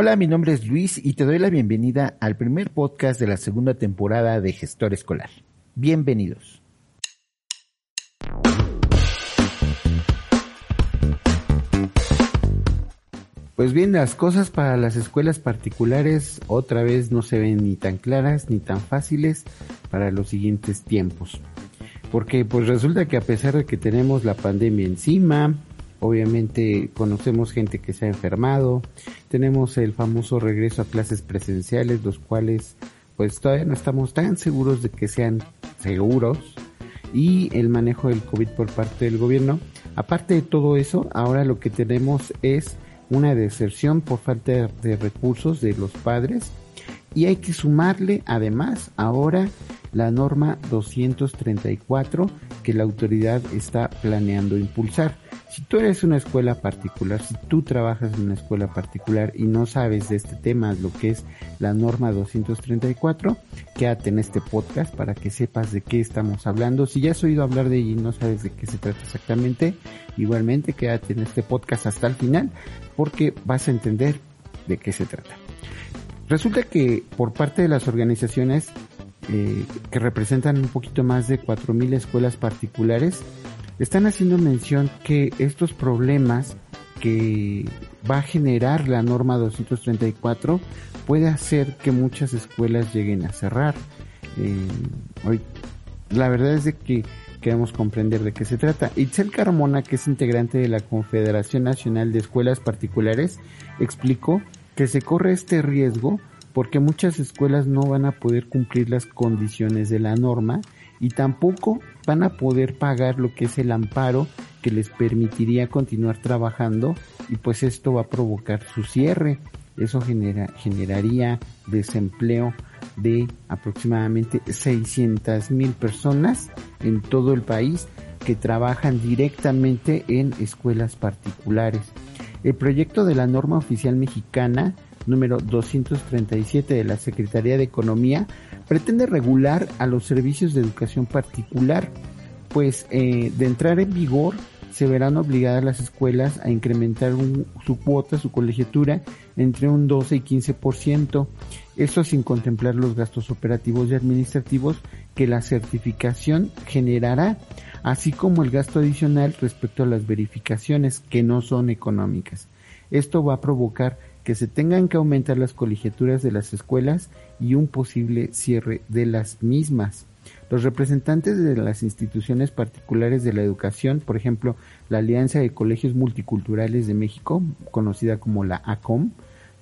Hola, mi nombre es Luis y te doy la bienvenida al primer podcast de la segunda temporada de Gestor Escolar. Bienvenidos. Pues bien, las cosas para las escuelas particulares otra vez no se ven ni tan claras ni tan fáciles para los siguientes tiempos. Porque pues resulta que a pesar de que tenemos la pandemia encima, Obviamente conocemos gente que se ha enfermado. Tenemos el famoso regreso a clases presenciales, los cuales pues todavía no estamos tan seguros de que sean seguros. Y el manejo del COVID por parte del gobierno. Aparte de todo eso, ahora lo que tenemos es una deserción por falta de recursos de los padres. Y hay que sumarle además ahora la norma 234 que la autoridad está planeando impulsar. Si tú eres una escuela particular, si tú trabajas en una escuela particular y no sabes de este tema, lo que es la norma 234, quédate en este podcast para que sepas de qué estamos hablando. Si ya has oído hablar de ella y no sabes de qué se trata exactamente, igualmente quédate en este podcast hasta el final porque vas a entender de qué se trata. Resulta que por parte de las organizaciones eh, que representan un poquito más de 4.000 escuelas particulares, están haciendo mención que estos problemas que va a generar la norma 234 puede hacer que muchas escuelas lleguen a cerrar. Eh, hoy, la verdad es de que queremos comprender de qué se trata. Itzel Carmona, que es integrante de la Confederación Nacional de Escuelas Particulares, explicó que se corre este riesgo porque muchas escuelas no van a poder cumplir las condiciones de la norma y tampoco van a poder pagar lo que es el amparo que les permitiría continuar trabajando y pues esto va a provocar su cierre. Eso genera, generaría desempleo de aproximadamente 600 mil personas en todo el país que trabajan directamente en escuelas particulares. El proyecto de la norma oficial mexicana número 237 de la Secretaría de Economía pretende regular a los servicios de educación particular, pues eh, de entrar en vigor se verán obligadas las escuelas a incrementar su cuota, su colegiatura, entre un 12 y 15%, eso sin contemplar los gastos operativos y administrativos que la certificación generará, así como el gasto adicional respecto a las verificaciones que no son económicas. Esto va a provocar que se tengan que aumentar las colegiaturas de las escuelas y un posible cierre de las mismas. Los representantes de las instituciones particulares de la educación, por ejemplo, la Alianza de Colegios Multiculturales de México, conocida como la ACOM,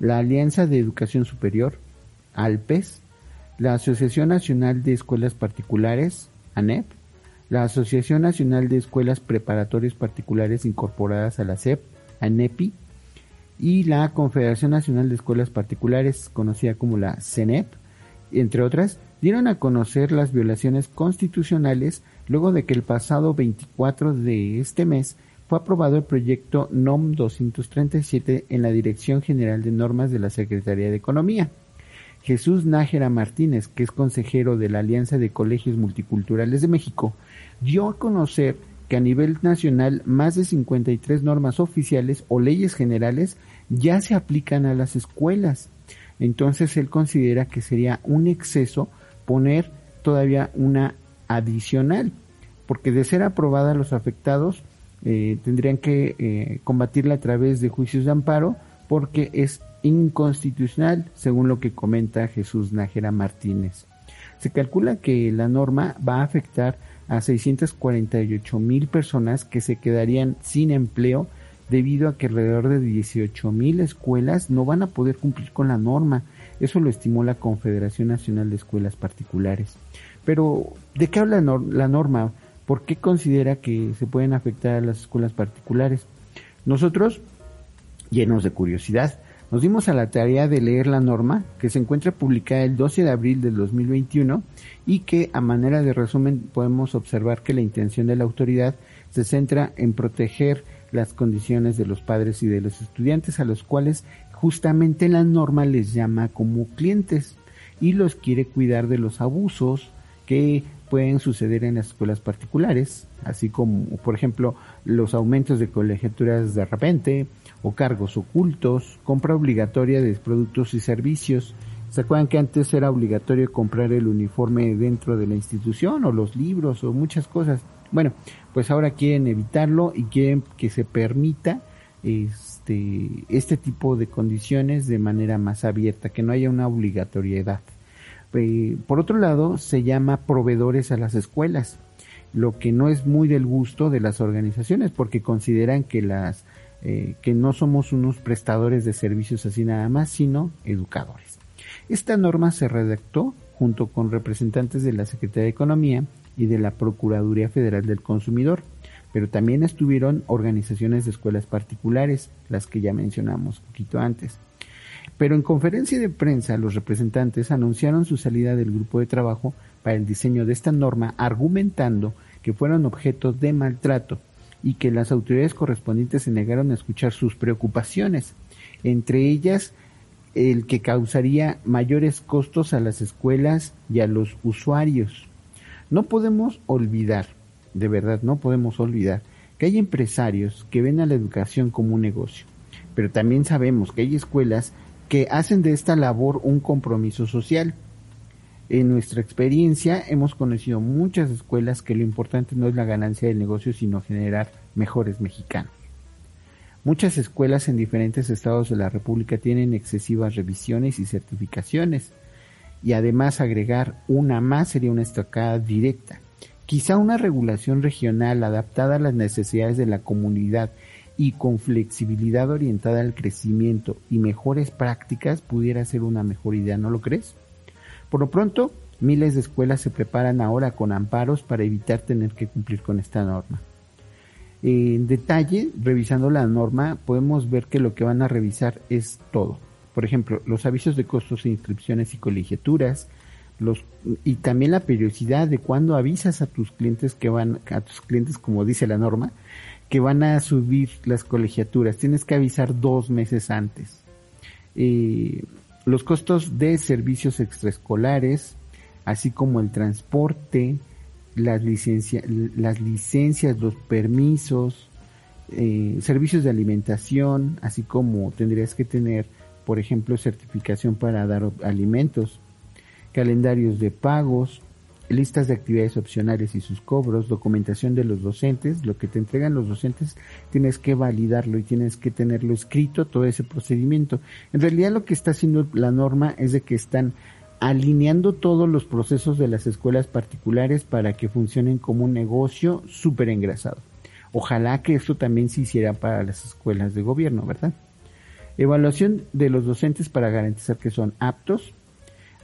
la Alianza de Educación Superior, ALPES, la Asociación Nacional de Escuelas Particulares, ANEP, la Asociación Nacional de Escuelas Preparatorias Particulares incorporadas a la SEP, ANEPI, y la Confederación Nacional de Escuelas Particulares, conocida como la CENEP, entre otras, dieron a conocer las violaciones constitucionales luego de que el pasado 24 de este mes fue aprobado el proyecto NOM 237 en la Dirección General de Normas de la Secretaría de Economía. Jesús Nájera Martínez, que es consejero de la Alianza de Colegios Multiculturales de México, dio a conocer que a nivel nacional más de 53 normas oficiales o leyes generales ya se aplican a las escuelas. Entonces él considera que sería un exceso poner todavía una adicional, porque de ser aprobada los afectados eh, tendrían que eh, combatirla a través de juicios de amparo porque es inconstitucional, según lo que comenta Jesús Nájera Martínez. Se calcula que la norma va a afectar a 648 mil personas que se quedarían sin empleo debido a que alrededor de 18 mil escuelas no van a poder cumplir con la norma. Eso lo estimó la Confederación Nacional de Escuelas Particulares. Pero, ¿de qué habla la norma? ¿Por qué considera que se pueden afectar a las escuelas particulares? Nosotros Llenos de curiosidad, nos dimos a la tarea de leer la norma que se encuentra publicada el 12 de abril del 2021 y que a manera de resumen podemos observar que la intención de la autoridad se centra en proteger las condiciones de los padres y de los estudiantes a los cuales justamente la norma les llama como clientes y los quiere cuidar de los abusos que pueden suceder en las escuelas particulares, así como, por ejemplo, los aumentos de colegiaturas de repente o cargos ocultos, compra obligatoria de productos y servicios. ¿Se acuerdan que antes era obligatorio comprar el uniforme dentro de la institución o los libros o muchas cosas? Bueno, pues ahora quieren evitarlo y quieren que se permita este, este tipo de condiciones de manera más abierta, que no haya una obligatoriedad. Eh, por otro lado, se llama proveedores a las escuelas, lo que no es muy del gusto de las organizaciones porque consideran que las eh, que no somos unos prestadores de servicios así nada más, sino educadores. Esta norma se redactó junto con representantes de la Secretaría de Economía y de la Procuraduría Federal del Consumidor, pero también estuvieron organizaciones de escuelas particulares, las que ya mencionamos un poquito antes. Pero en conferencia de prensa los representantes anunciaron su salida del grupo de trabajo para el diseño de esta norma argumentando que fueron objeto de maltrato y que las autoridades correspondientes se negaron a escuchar sus preocupaciones, entre ellas el que causaría mayores costos a las escuelas y a los usuarios. No podemos olvidar, de verdad no podemos olvidar, que hay empresarios que ven a la educación como un negocio, pero también sabemos que hay escuelas que hacen de esta labor un compromiso social. En nuestra experiencia hemos conocido muchas escuelas que lo importante no es la ganancia del negocio, sino generar mejores mexicanos. Muchas escuelas en diferentes estados de la República tienen excesivas revisiones y certificaciones y además agregar una más sería una estocada directa. Quizá una regulación regional adaptada a las necesidades de la comunidad y con flexibilidad orientada al crecimiento y mejores prácticas pudiera ser una mejor idea, ¿no lo crees? Por lo pronto, miles de escuelas se preparan ahora con amparos para evitar tener que cumplir con esta norma. En detalle, revisando la norma, podemos ver que lo que van a revisar es todo. Por ejemplo, los avisos de costos inscripciones y colegiaturas, los, y también la periodicidad de cuando avisas a tus clientes que van, a tus clientes como dice la norma, que van a subir las colegiaturas. Tienes que avisar dos meses antes. Eh, los costos de servicios extraescolares, así como el transporte, las, las licencias, los permisos, eh, servicios de alimentación, así como tendrías que tener, por ejemplo, certificación para dar alimentos, calendarios de pagos, listas de actividades opcionales y sus cobros, documentación de los docentes, lo que te entregan los docentes, tienes que validarlo y tienes que tenerlo escrito, todo ese procedimiento. En realidad lo que está haciendo la norma es de que están alineando todos los procesos de las escuelas particulares para que funcionen como un negocio súper engrasado. Ojalá que esto también se hiciera para las escuelas de gobierno, ¿verdad? Evaluación de los docentes para garantizar que son aptos,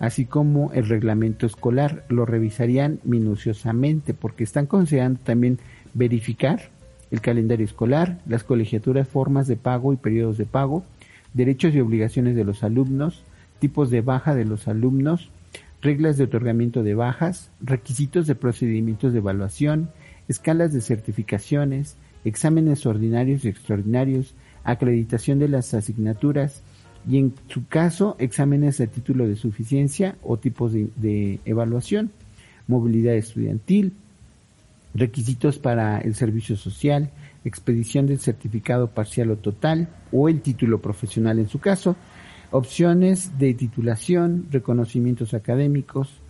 así como el reglamento escolar. Lo revisarían minuciosamente porque están considerando también verificar el calendario escolar, las colegiaturas, formas de pago y periodos de pago, derechos y obligaciones de los alumnos, tipos de baja de los alumnos, reglas de otorgamiento de bajas, requisitos de procedimientos de evaluación, escalas de certificaciones, exámenes ordinarios y extraordinarios, acreditación de las asignaturas, y en su caso exámenes de título de suficiencia o tipos de, evaluación, movilidad estudiantil, requisitos para el servicio social, expedición del certificado parcial o total o el título profesional en su caso, opciones de titulación, reconocimientos académicos,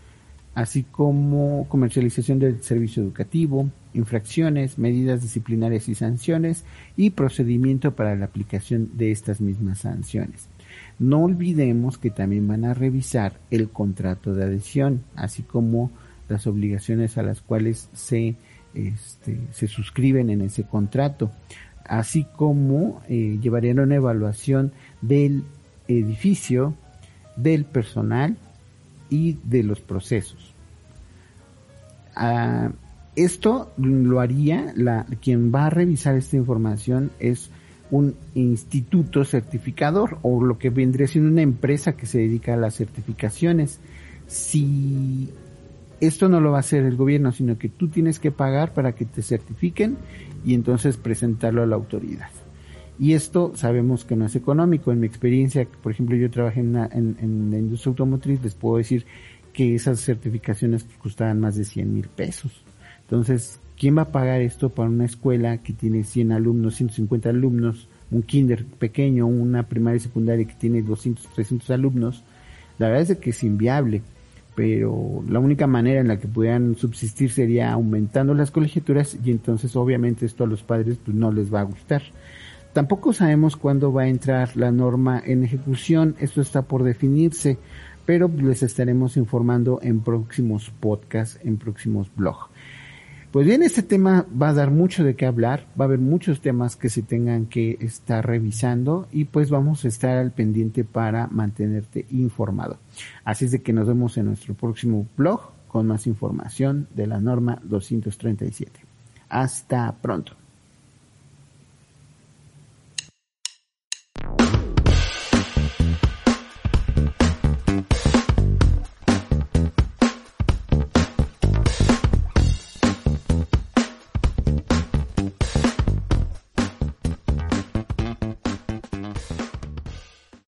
así como comercialización del servicio educativo, infracciones, medidas disciplinarias y sanciones y procedimiento para la aplicación de estas mismas sanciones. No olvidemos que también van a revisar el contrato de adhesión, así como las obligaciones a las cuales se, este, se suscriben en ese contrato, así como eh, llevarían una evaluación del edificio, del personal y de los procesos. Ah, esto lo haría, la, quien va a revisar esta información es un instituto certificador o lo que vendría siendo una empresa que se dedica a las certificaciones. Si esto no lo va a hacer el gobierno, sino que tú tienes que pagar para que te certifiquen y entonces presentarlo a la autoridad. Y esto sabemos que no es económico. En mi experiencia, por ejemplo, yo trabajé en, en, la industria automotriz, les puedo decir que esas certificaciones costaban más de 100 mil pesos. Entonces, ¿quién va a pagar esto para una escuela que tiene 100 alumnos, 150 alumnos, un kinder pequeño, una primaria y secundaria que tiene 200, 300 alumnos? La verdad es que es inviable pero la única manera en la que pudieran subsistir sería aumentando las colegiaturas y entonces obviamente esto a los padres pues no les va a gustar. Tampoco sabemos cuándo va a entrar la norma en ejecución, esto está por definirse, pero les estaremos informando en próximos podcasts, en próximos blogs. Pues bien, este tema va a dar mucho de qué hablar, va a haber muchos temas que se tengan que estar revisando y pues vamos a estar al pendiente para mantenerte informado. Así es de que nos vemos en nuestro próximo blog con más información de la norma 237. Hasta pronto.